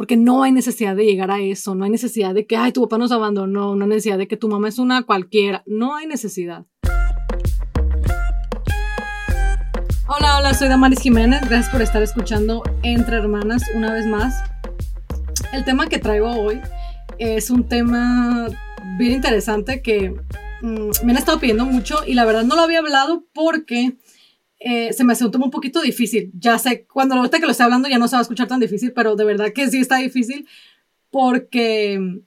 porque no hay necesidad de llegar a eso, no hay necesidad de que, ay, tu papá nos abandonó, no hay necesidad de que tu mamá es una cualquiera, no hay necesidad. Hola, hola, soy Damaris Jiménez, gracias por estar escuchando Entre Hermanas una vez más. El tema que traigo hoy es un tema bien interesante que mm, me han estado pidiendo mucho y la verdad no lo había hablado porque eh, se me hace un tema un poquito difícil. Ya sé, cuando ahorita que lo estoy hablando ya no se va a escuchar tan difícil, pero de verdad que sí está difícil porque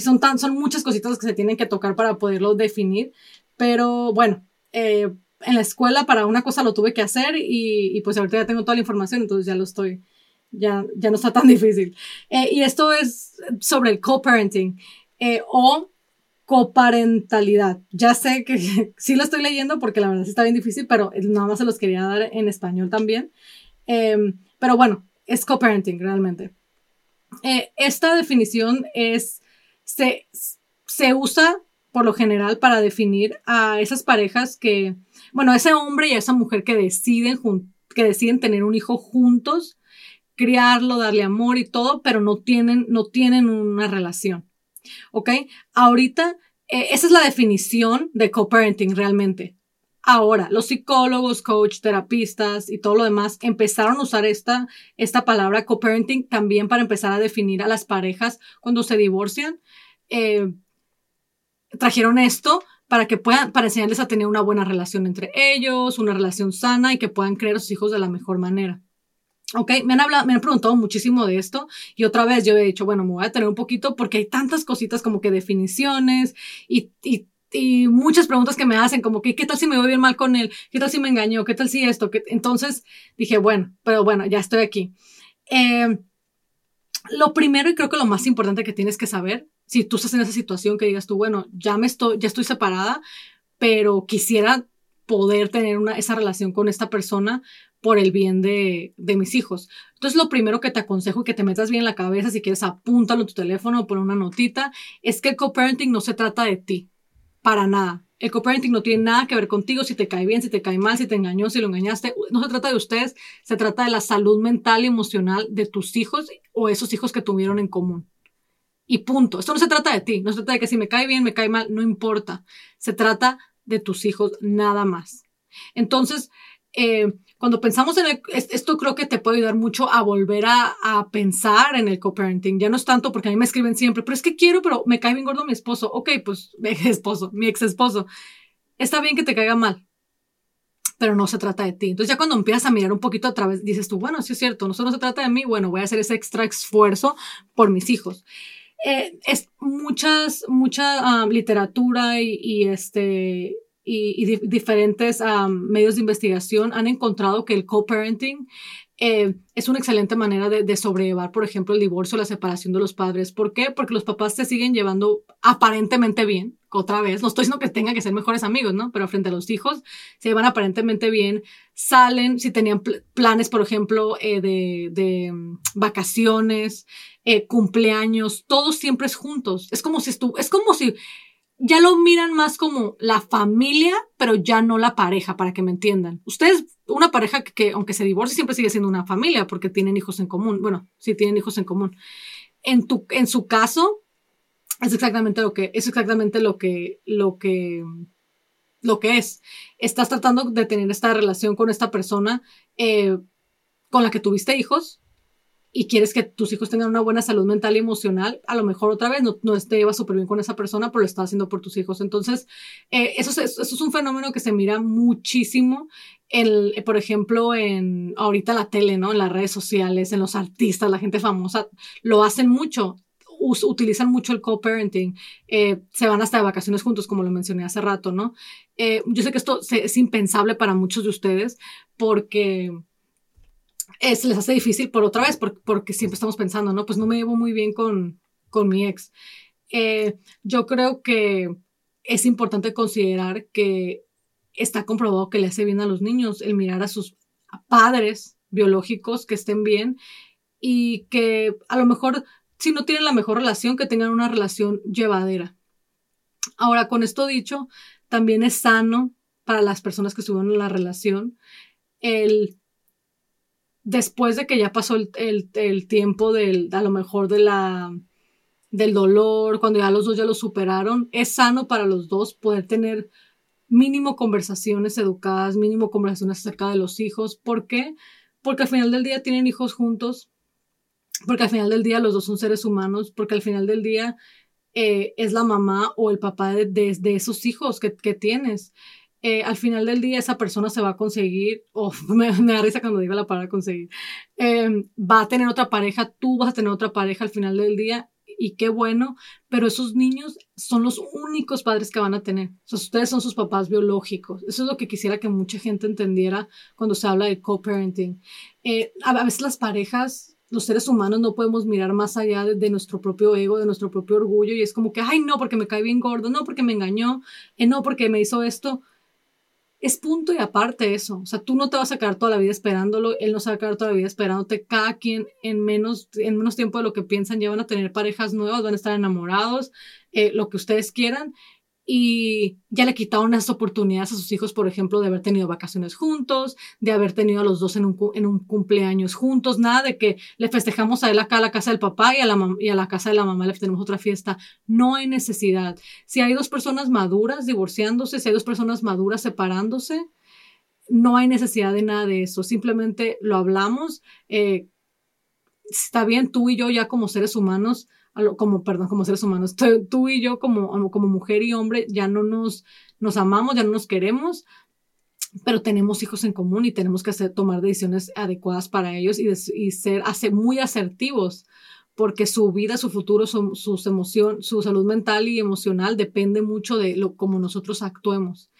son, tan, son muchas cositas que se tienen que tocar para poderlo definir. Pero bueno, eh, en la escuela para una cosa lo tuve que hacer y, pues ahorita ya tengo toda la información, entonces ya lo estoy, ya, ya no está tan difícil. Eh, y esto es sobre el co-parenting o coparentalidad. Ya sé que sí lo estoy leyendo porque la verdad está bien difícil, pero nada más se los quería dar en español también. Em, pero bueno, es coparenting realmente. Eh, esta definición es, se, se usa por lo general para definir a esas parejas que, bueno, ese hombre y esa mujer que deciden, que deciden tener un hijo juntos, criarlo, darle amor y todo, pero no tienen, no tienen una relación. ¿Ok? Ahorita, eh, esa es la definición de co-parenting realmente. Ahora, los psicólogos, coach, terapistas y todo lo demás empezaron a usar esta, esta palabra co-parenting también para empezar a definir a las parejas cuando se divorcian. Eh, trajeron esto para que puedan, para enseñarles a tener una buena relación entre ellos, una relación sana y que puedan crear a sus hijos de la mejor manera. Ok, me han, hablado, me han preguntado muchísimo de esto y otra vez yo he dicho, bueno, me voy a tener un poquito porque hay tantas cositas como que definiciones y, y, y muchas preguntas que me hacen como que, ¿qué tal si me voy bien mal con él? ¿Qué tal si me engañó? ¿Qué tal si esto? Entonces dije, bueno, pero bueno, ya estoy aquí. Eh, lo primero y creo que lo más importante que tienes que saber, si tú estás en esa situación que digas tú, bueno, ya me estoy, ya estoy separada, pero quisiera poder tener una, esa relación con esta persona, por el bien de, mis hijos. Entonces, lo primero que te aconsejo y que te metas bien en la cabeza, si quieres apúntalo en tu teléfono o pon una notita, es que el co-parenting no se trata de ti, para nada. El co-parenting no tiene nada que ver contigo, si te cae bien, si te cae mal, si te engañó, si lo engañaste. No se trata de ustedes, se trata de la salud mental y emocional de tus hijos o esos hijos que tuvieron en común. Y punto. Esto no se trata de ti, no se trata de que si me cae bien, me cae mal, no importa. Se trata de tus hijos nada más. Entonces, eh, cuando pensamos en esto creo que te puede ayudar mucho a volver a, a, pensar en el co-parenting. Ya no es tanto porque a mí me escriben siempre, pero es que quiero, pero me cae bien gordo mi esposo. Ok, pues mi esposo, mi ex esposo. Está bien que te caiga mal, pero no se trata de ti. Entonces ya cuando empiezas a mirar un poquito a través, dices tú, bueno, sí es cierto, no solo se trata de mí, bueno, voy a hacer ese extra esfuerzo por mis hijos. Eh, es muchas, mucha ah, literatura y, y, este, y, diferentes medios de investigación han encontrado que el co-parenting eh, es una excelente manera de, de, sobrellevar, por ejemplo, el divorcio, la separación de los padres. ¿Por qué? Porque los papás se siguen llevando aparentemente bien, otra vez, no estoy diciendo que tengan que ser mejores amigos, ¿no? Pero frente a los hijos se llevan aparentemente bien, salen, si tenían planes, por ejemplo, eh, de, de mm, vacaciones, eh, cumpleaños, todos siempre es juntos. Es como si estuvo, es como si ya lo miran más como la familia, pero ya no la pareja, para que me entiendan. Ustedes, una pareja que, aunque se divorcie, siempre sigue siendo una familia porque tienen hijos en común. Bueno, sí tienen hijos en común. En, tu, en su caso, es exactamente lo que, es exactamente lo que, lo que, lo que es. Estás tratando de tener esta relación con esta persona eh, con la que tuviste hijos, y quieres que tus hijos tengan una buena salud mental y emocional, a lo mejor otra vez no, no te llevas súper bien con esa persona, pero lo estás haciendo por tus hijos. Entonces, eh, eso, es, eso, es un fenómeno que se mira muchísimo, el, por ejemplo, en ahorita la tele, ¿no? En las redes sociales, en los artistas, la gente famosa, lo hacen mucho. utilizan mucho el co-parenting, eh, se van hasta de vacaciones juntos, como lo mencioné hace rato, ¿no? Eh, yo sé que esto es impensable para muchos de ustedes porque se les hace difícil por otra vez, porque, siempre estamos pensando, ¿no? Pues no me llevo muy bien con, con mi ex. Eh, yo creo que es importante considerar que está comprobado que le hace bien a los niños el mirar a sus padres biológicos que estén bien y que a lo mejor si no tienen la mejor relación, que tengan una relación llevadera. Ahora, con esto dicho, también es sano para las personas que estuvieron en la relación el después de que ya pasó el, tiempo del, a lo mejor de la, del dolor, cuando ya los dos ya lo superaron, es sano para los dos poder tener mínimo conversaciones educadas, mínimo conversaciones acerca de los hijos. ¿Por qué? Porque al final del día tienen hijos juntos, porque al final del día los dos son seres humanos, porque al final del día eh, es la mamá o el papá de, esos hijos que, tienes. Eh, al final del día esa persona se va a conseguir, o me, da risa cuando digo la palabra conseguir, eh, va a tener otra pareja, tú vas a tener otra pareja al final del día y qué bueno, pero esos niños son los únicos padres que van a tener. O ustedes son sus papás biológicos. Eso es lo que quisiera que mucha gente entendiera cuando se habla de co-parenting. Eh, a veces las parejas, los seres humanos no podemos mirar más allá de, nuestro propio ego, de nuestro propio orgullo y es como que, ay, no, porque me cae bien gordo, no, porque me engañó, eh, no, porque me hizo esto es punto y aparte eso. O sea, tú no te vas a quedar toda la vida esperándolo, él no se va a quedar toda la vida esperándote. Cada quien en menos, en menos tiempo de lo que piensan ya van a tener parejas nuevas, van a estar enamorados, eh, lo que ustedes quieran y ya le quitaron esas oportunidades a sus hijos, por ejemplo, de haber tenido vacaciones juntos, de haber tenido a los dos en un, en un cumpleaños juntos, nada de que le festejamos a él acá a la casa del papá y a, la y a la casa de la mamá le tenemos otra fiesta. No hay necesidad. Si hay dos personas maduras divorciándose, si hay dos personas maduras separándose, no hay necesidad de nada de eso. Simplemente lo hablamos. Eh, está bien, tú y yo ya como seres humanos como, perdón, como seres humanos, tú y yo como, como mujer y hombre ya no nos, nos amamos, ya no nos queremos, pero tenemos hijos en común y tenemos que hacer, tomar decisiones adecuadas para ellos y, ser hacer muy asertivos porque su vida, su futuro, su, su salud mental y emocional depende mucho de lo como nosotros actuemos.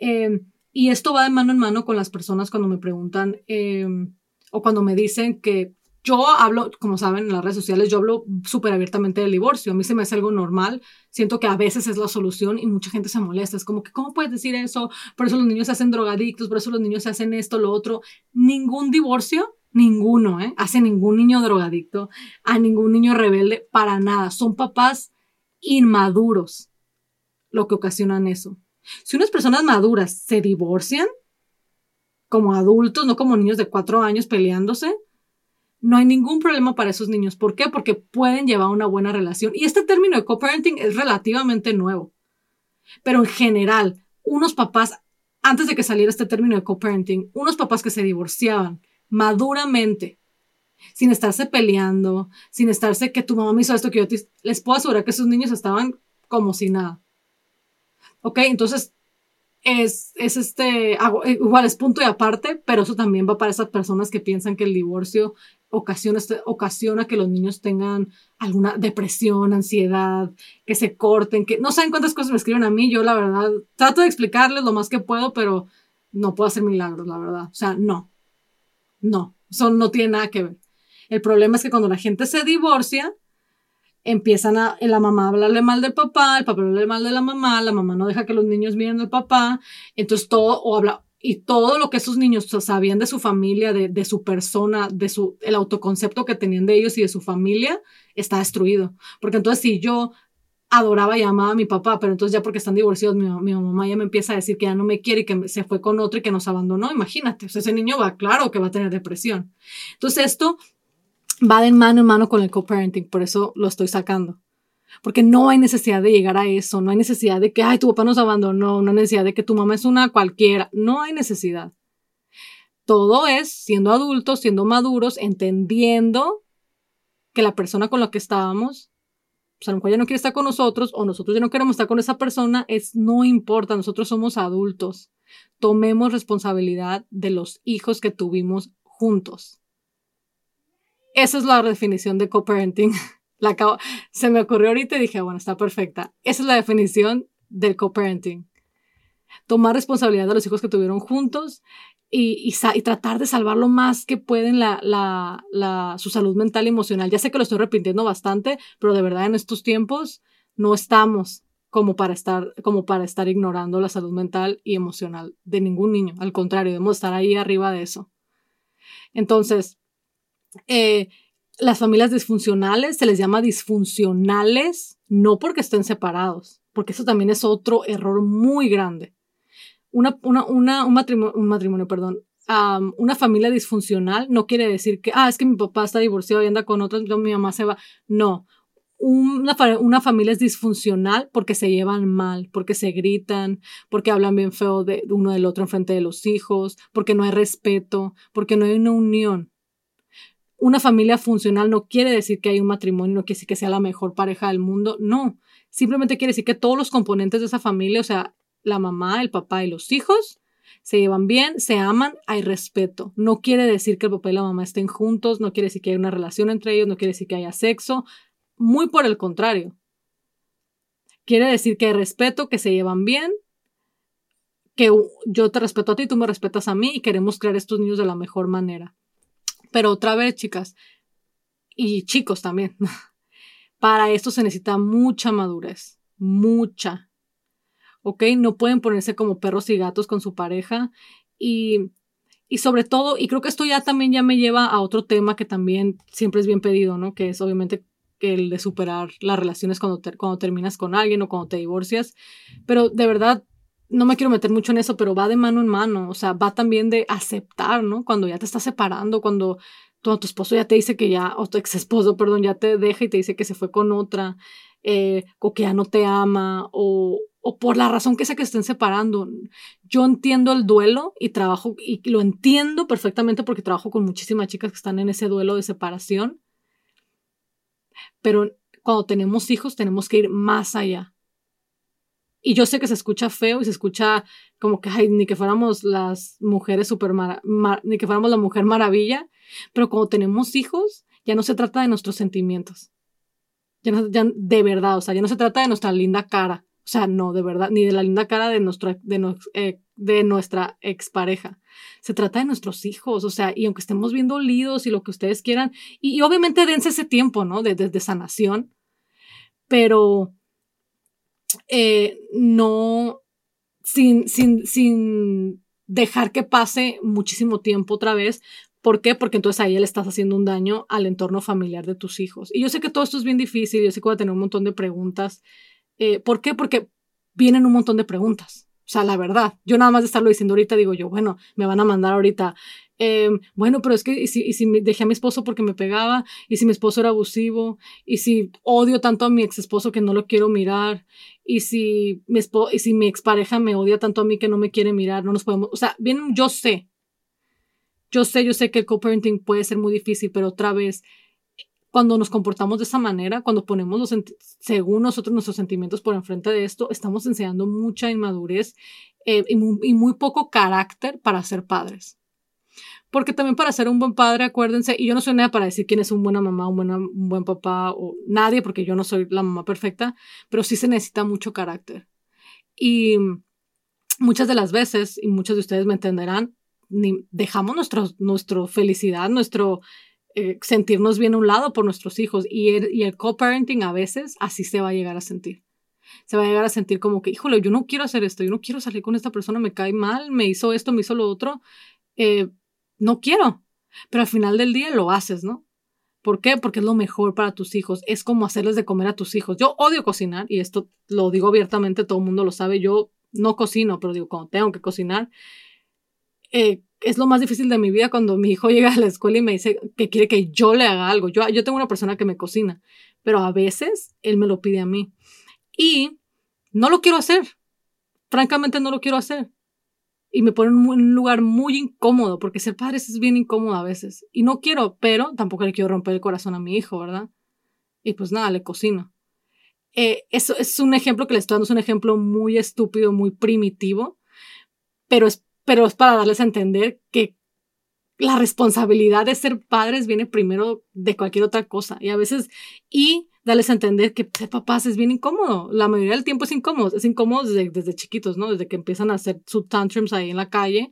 Em, y esto va de mano en mano con las personas cuando me preguntan em, o cuando me dicen que yo hablo, como saben, en las redes sociales, yo hablo súper abiertamente del divorcio. A mí se me hace algo normal. Siento que a veces es la solución y mucha gente se molesta. Es como que, ¿cómo puedes decir eso? Por eso los niños se hacen drogadictos, por eso los niños se hacen esto, lo otro. Ningún divorcio, ninguno, ¿eh? Hace ningún niño drogadicto, a ningún niño rebelde, para nada. Son papás inmaduros lo que ocasionan eso. Si unas personas maduras se divorcian, como adultos, no como niños de cuatro años peleándose, no hay ningún problema para esos niños. ¿Por qué? Porque pueden llevar una buena relación. Y este término de co-parenting es relativamente nuevo. Pero en general, unos papás, antes de que saliera este término de co-parenting, unos papás que se divorciaban maduramente, sin estarse peleando, sin estarse que tu mamá me hizo esto, que yo te... Les puedo asegurar que esos niños estaban como si nada. ¿Ok? Entonces, es, es este, igual es punto y aparte, pero eso también va para esas personas que piensan que el divorcio ocasiona, este, ocasiona que los niños tengan alguna depresión, ansiedad, que se corten, que no saben cuántas cosas me escriben a mí. Yo, la verdad, trato de explicarles lo más que puedo, pero no puedo hacer milagros, la verdad. O sea, no. No. Eso no tiene nada que ver. El problema es que cuando la gente se divorcia, empiezan a la mamá a hablarle mal del papá, el papá hablarle mal de la mamá, la mamá no deja que los niños miren al papá, entonces todo, o habla, y todo lo que esos niños sabían de su familia, de, su persona, de su, el autoconcepto que tenían de ellos y de su familia, está destruido. Porque entonces si yo adoraba y amaba a mi papá, pero entonces ya porque están divorciados, mi, mi, mamá ya me empieza a decir que ya no me quiere y que se fue con otro y que nos abandonó, imagínate, ese niño va, claro que va a tener depresión. Entonces esto va de mano en mano con el co-parenting, por eso lo estoy sacando. Porque no hay necesidad de llegar a eso, no hay necesidad de que, ay, tu papá nos abandonó, no hay necesidad de que tu mamá es una cualquiera, no hay necesidad. Todo es siendo adultos, siendo maduros, entendiendo que la persona con la que estábamos, pues a lo mejor no quiere estar con nosotros o nosotros ya no queremos estar con esa persona, es no importa, nosotros somos adultos. Tomemos responsabilidad de los hijos que tuvimos juntos. Esa es la definición de co-parenting. La se me ocurrió ahorita y dije, bueno, está perfecta. Esa es la definición del co-parenting. Tomar responsabilidad de los hijos que tuvieron juntos y, tratar de salvar lo más que pueden la, su salud mental y emocional. Ya sé que lo estoy repitiendo bastante, pero de verdad en estos tiempos no estamos como para estar, como para estar ignorando la salud mental y emocional de ningún niño. Al contrario, debemos estar ahí arriba de eso. Entonces, eh, las familias disfuncionales se les llama disfuncionales no porque estén separados, porque eso también es otro error muy grande. Una, una, una, un, matrimonio, un matrimonio, perdón, una familia disfuncional no quiere decir que, ah, es que mi papá está divorciado y anda con otros, mi mamá se va. No, una, una, familia es disfuncional porque se llevan mal, porque se gritan, porque hablan bien feo de uno del otro en frente de los hijos, porque no hay respeto, porque no hay una unión. Una familia funcional no quiere decir que hay un matrimonio, no quiere decir que sea la mejor pareja del mundo, no. Simplemente quiere decir que todos los componentes de esa familia, o sea, la mamá, el papá y los hijos, se llevan bien, se aman, hay respeto. No quiere decir que el papá y la mamá estén juntos, no quiere decir que haya una relación entre ellos, no quiere decir que haya sexo, muy por el contrario. Quiere decir que hay respeto, que se llevan bien, que yo te respeto a ti, tú me respetas a mí y queremos crear estos niños de la mejor manera. Pero otra vez, chicas, y chicos también, para esto se necesita mucha madurez, mucha. ¿Ok? No pueden ponerse como perros y gatos con su pareja y, y sobre todo, y creo que esto ya también ya me lleva a otro tema que también siempre es bien pedido, ¿no? Que es obviamente el de superar las relaciones cuando, cuando terminas con alguien o cuando te divorcias. Pero de verdad, no me quiero meter mucho en eso, pero va de mano en mano. O sea, va también de aceptar, ¿no? Cuando ya te estás separando, cuando tu, tu esposo ya te dice que ya, o tu ex esposo, perdón, ya te deja y te dice que se fue con otra, eh, o que ya no te ama, o, o por la razón que sea que estén separando. Yo entiendo el duelo y trabajo, y lo entiendo perfectamente porque trabajo con muchísimas chicas que están en ese duelo de separación pero cuando tenemos hijos tenemos que ir más allá. Y yo sé que se escucha feo y se escucha como que, ay, ni que fuéramos las mujeres super, ni que fuéramos la mujer maravilla, pero cuando tenemos hijos ya no se trata de nuestros sentimientos. Ya, no, ya de verdad, o sea, ya no se trata de nuestra linda cara. O sea, no, de verdad, ni de la linda cara de, nuestro, de, eh, de nuestra expareja. Se trata de nuestros hijos, o sea, y aunque estemos bien dolidos y lo que ustedes quieran, y, obviamente dense ese tiempo, ¿no? De, de, sanación, pero eh, no, sin, sin, sin dejar que pase muchísimo tiempo otra vez, ¿Por qué? Porque entonces ahí le estás haciendo un daño al entorno familiar de tus hijos. Y yo sé que todo esto es bien difícil, yo sé que voy a tener un montón de preguntas eh, ¿Por qué? Porque vienen un montón de preguntas. O sea, la verdad, yo nada más de estarlo diciendo ahorita digo yo, bueno, me van a mandar ahorita, em, bueno, pero es que, ¿y si, y si dejé a mi esposo porque me pegaba? ¿Y si mi esposo era abusivo? ¿Y si odio tanto a mi ex esposo que no lo quiero mirar? ¿Y si mi, y si mi expareja me odia tanto a mí que no me quiere mirar? No nos podemos, o sea, bien, yo sé, yo sé, yo sé que el co-parenting puede ser muy difícil, pero otra vez, cuando nos comportamos de esa manera, cuando ponemos los según nosotros nuestros sentimientos por enfrente de esto, estamos enseñando mucha inmadurez eh, y, muy, poco carácter para ser padres. Porque también para ser un buen padre, acuérdense, y yo no soy nada para decir quién es un buena mamá, un, buena, un buen papá o nadie, porque yo no soy la mamá perfecta, pero sí se necesita mucho carácter. Y muchas de las veces, y muchos de ustedes me entenderán, ni dejamos nuestra felicidad, nuestro eh, sentirnos bien a un lado por nuestros hijos y el, y el co-parenting a veces así se va a llegar a sentir. Se va a llegar a sentir como que, híjole, yo no quiero hacer esto, yo no quiero salir con esta persona, me cae mal, me hizo esto, me hizo lo otro, eh, no quiero. Pero al final del día lo haces, ¿no? ¿Por qué? Porque es lo mejor para tus hijos. Es como hacerles de comer a tus hijos. Yo odio cocinar y esto lo digo abiertamente, todo el mundo lo sabe. Yo no cocino, pero digo, cuando tengo que cocinar, eh, es lo más difícil de mi vida cuando mi hijo llega a la escuela y me dice que quiere que yo le haga algo. Yo, yo tengo una persona que me cocina, pero a veces él me lo pide a mí. Y no lo quiero hacer. Francamente no lo quiero hacer. Y me pone en un lugar muy incómodo, porque ser padre es bien incómodo a veces. Y no quiero, pero tampoco le quiero romper el corazón a mi hijo, ¿verdad? Y pues nada, le cocino. Eh, eso es un ejemplo que le estoy dando, es un ejemplo muy estúpido, muy primitivo, pero es pero es para darles a entender que la responsabilidad de ser padres viene primero de cualquier otra cosa y a veces y darles a entender que ser papás es bien incómodo. La mayoría del tiempo es incómodo, es incómodo desde, desde chiquitos, ¿no? Desde que empiezan a hacer sus tantrums ahí en la calle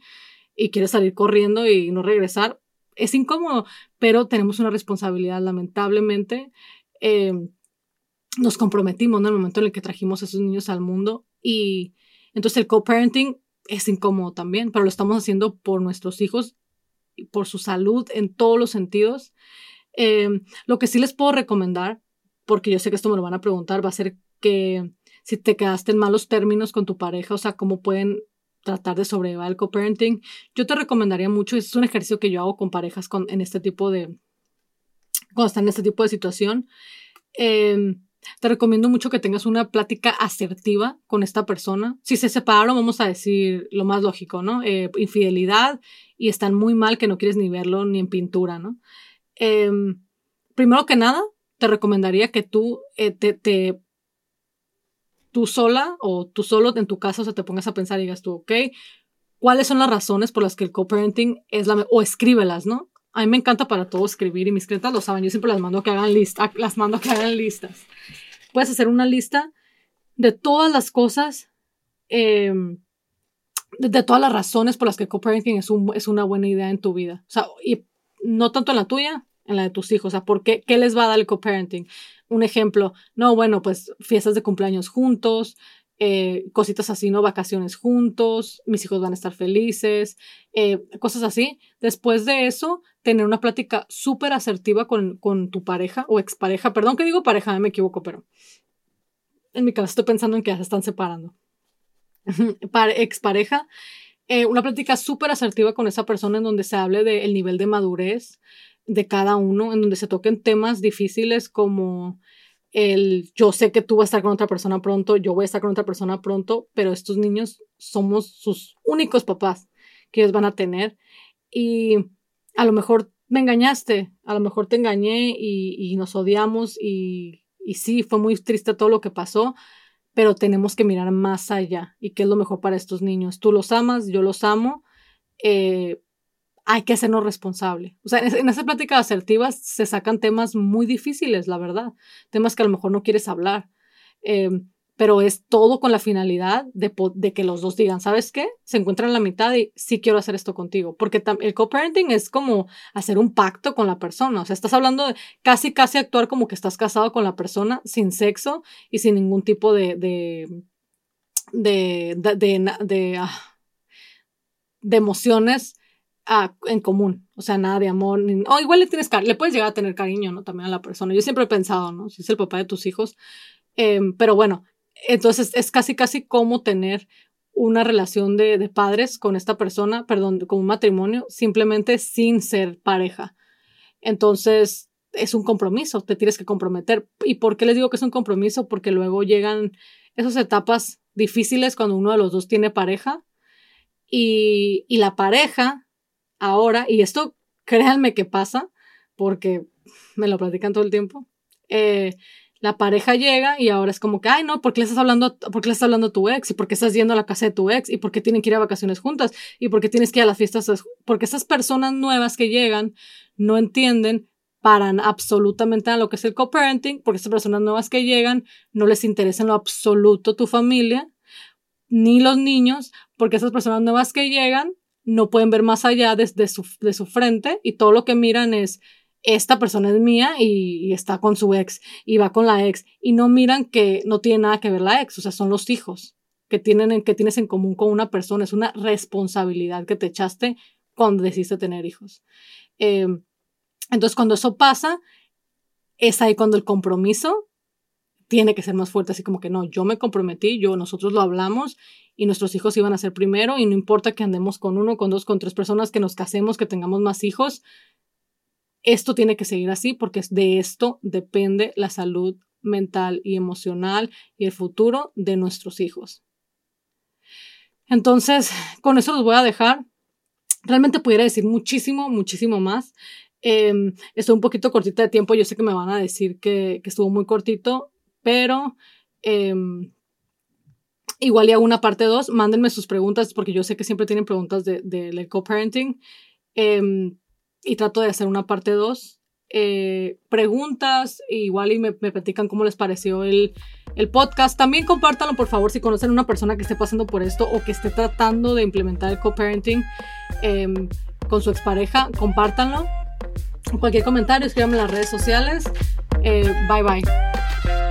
y quieres salir corriendo y no regresar. Es incómodo, pero tenemos una responsabilidad, lamentablemente. Eh, nos comprometimos en el momento en el que trajimos a esos niños al mundo y entonces el co-parenting es incómodo también, pero lo estamos haciendo por nuestros hijos por su salud en todos los sentidos. Eh, lo que sí les puedo recomendar, porque yo sé que esto me lo van a preguntar, va a ser que si te quedaste en malos términos con tu pareja, o sea, cómo pueden tratar de sobrellevar el co-parenting, yo te recomendaría mucho, es un ejercicio que yo hago con parejas con, en este tipo de, cuando están en este tipo de situación, em, te recomiendo mucho que tengas una plática asertiva con esta persona. Si se separaron, vamos a decir lo más lógico, ¿no? Eh, infidelidad y están muy mal que no quieres ni verlo ni en pintura, ¿no? Em, primero que nada, te recomendaría que tú eh, te, te, tú sola o tú solo en tu casa o te pongas a pensar y digas tú, ok, ¿cuáles son las razones por las que el co-parenting es la... o escríbelas, ¿no? A mí me encanta para todo escribir y mis clientes lo saben. Yo siempre las mando que hagan listas, las mando que hagan listas. Puedes hacer una lista de todas las cosas, em, de, todas las razones por las que co-parenting es, un, es una buena idea en tu vida. O sea, y no tanto en la tuya, en la de tus hijos. O sea, ¿por qué, qué les va a dar el co-parenting? Un ejemplo, no, bueno, pues fiestas de cumpleaños juntos, eh, cositas así, ¿no? Vacaciones juntos, mis hijos van a estar felices, eh, cosas así. Después de eso, tener una plática súper asertiva con, con, tu pareja o expareja. Perdón que digo pareja, me equivoco, pero en mi caso estoy pensando en que ya se están separando. Para expareja, eh, una plática súper asertiva con esa persona en donde se hable del nivel de madurez de cada uno, en donde se toquen temas difíciles como el yo sé que tú vas a estar con otra persona pronto, yo voy a estar con otra persona pronto, pero estos niños somos sus únicos papás que ellos van a tener y a lo mejor me engañaste, a lo mejor te engañé y, nos odiamos y, y sí, fue muy triste todo lo que pasó, pero tenemos que mirar más allá y qué es lo mejor para estos niños. Tú los amas, yo los amo, eh, hay que hacernos responsable. O sea, en, esa plática asertiva se sacan temas muy difíciles, la verdad. Temas que a lo mejor no quieres hablar. Em, pero es todo con la finalidad de, que los dos digan, ¿sabes qué? Se encuentran en la mitad y sí quiero hacer esto contigo. Porque el co-parenting es como hacer un pacto con la persona. O sea, estás hablando de casi, casi actuar como que estás casado con la persona sin sexo y sin ningún tipo de, de, de, de, de, ah, de emociones en común, o sea, nada de amor, o igual le tienes le puedes llegar a tener cariño, ¿no? También a la persona. Yo siempre he pensado, ¿no? Si es el papá de tus hijos, em, pero bueno, entonces es casi, casi como tener una relación de, padres con esta persona, perdón, como un matrimonio, simplemente sin ser pareja. Entonces, es un compromiso, te tienes que comprometer. ¿Y por qué les digo que es un compromiso? Porque luego llegan esas etapas difíciles cuando uno de los dos tiene pareja y la pareja ahora, y esto créanme que pasa, porque me lo platican todo el tiempo, eh, la pareja llega y ahora es como que, ay, no, ¿por qué le estás hablando, por qué estás hablando a tu ex? ¿Y por qué estás yendo a la casa de tu ex? ¿Y por qué tienen que ir a vacaciones juntas? ¿Y por qué tienes que ir a las fiestas? Porque esas personas nuevas que llegan no entienden paran absolutamente a lo que es el co-parenting, porque esas personas nuevas que llegan no les interesa en lo absoluto tu familia, ni los niños, porque esas personas nuevas que llegan no pueden ver más allá de, su, de su frente y todo lo que miran es, esta persona es mía y, está con su ex y va con la ex y no miran que no tiene nada que ver la ex, o sea, son los hijos que, tienen, que tienes en común con una persona, es una responsabilidad que te echaste cuando decidiste tener hijos. Em, entonces, cuando eso pasa, es ahí cuando el compromiso tiene que ser más fuerte, así como que no, yo me comprometí, yo, nosotros lo hablamos y nuestros hijos iban a ser primero y no importa que andemos con uno, con dos, con tres personas, que nos casemos, que tengamos más hijos, esto tiene que seguir así porque de esto depende la salud mental y emocional y el futuro de nuestros hijos. Entonces, con eso los voy a dejar. Realmente pudiera decir muchísimo, muchísimo más. Eh, estoy un poquito cortita de tiempo. Yo sé que me van a decir que, que estuvo muy cortito, pero em, Igual y hago una parte 2, mándenme sus preguntas porque yo sé que siempre tienen preguntas del de, co-parenting em, y trato de hacer una parte 2. Eh, preguntas, igual y me, me, platican cómo les pareció el, el podcast. También compártanlo, por favor, si conocen a una persona que esté pasando por esto o que esté tratando de implementar el co-parenting em, con su expareja, compártanlo. Cualquier comentario, escríbanme en las redes sociales. Eh, bye bye.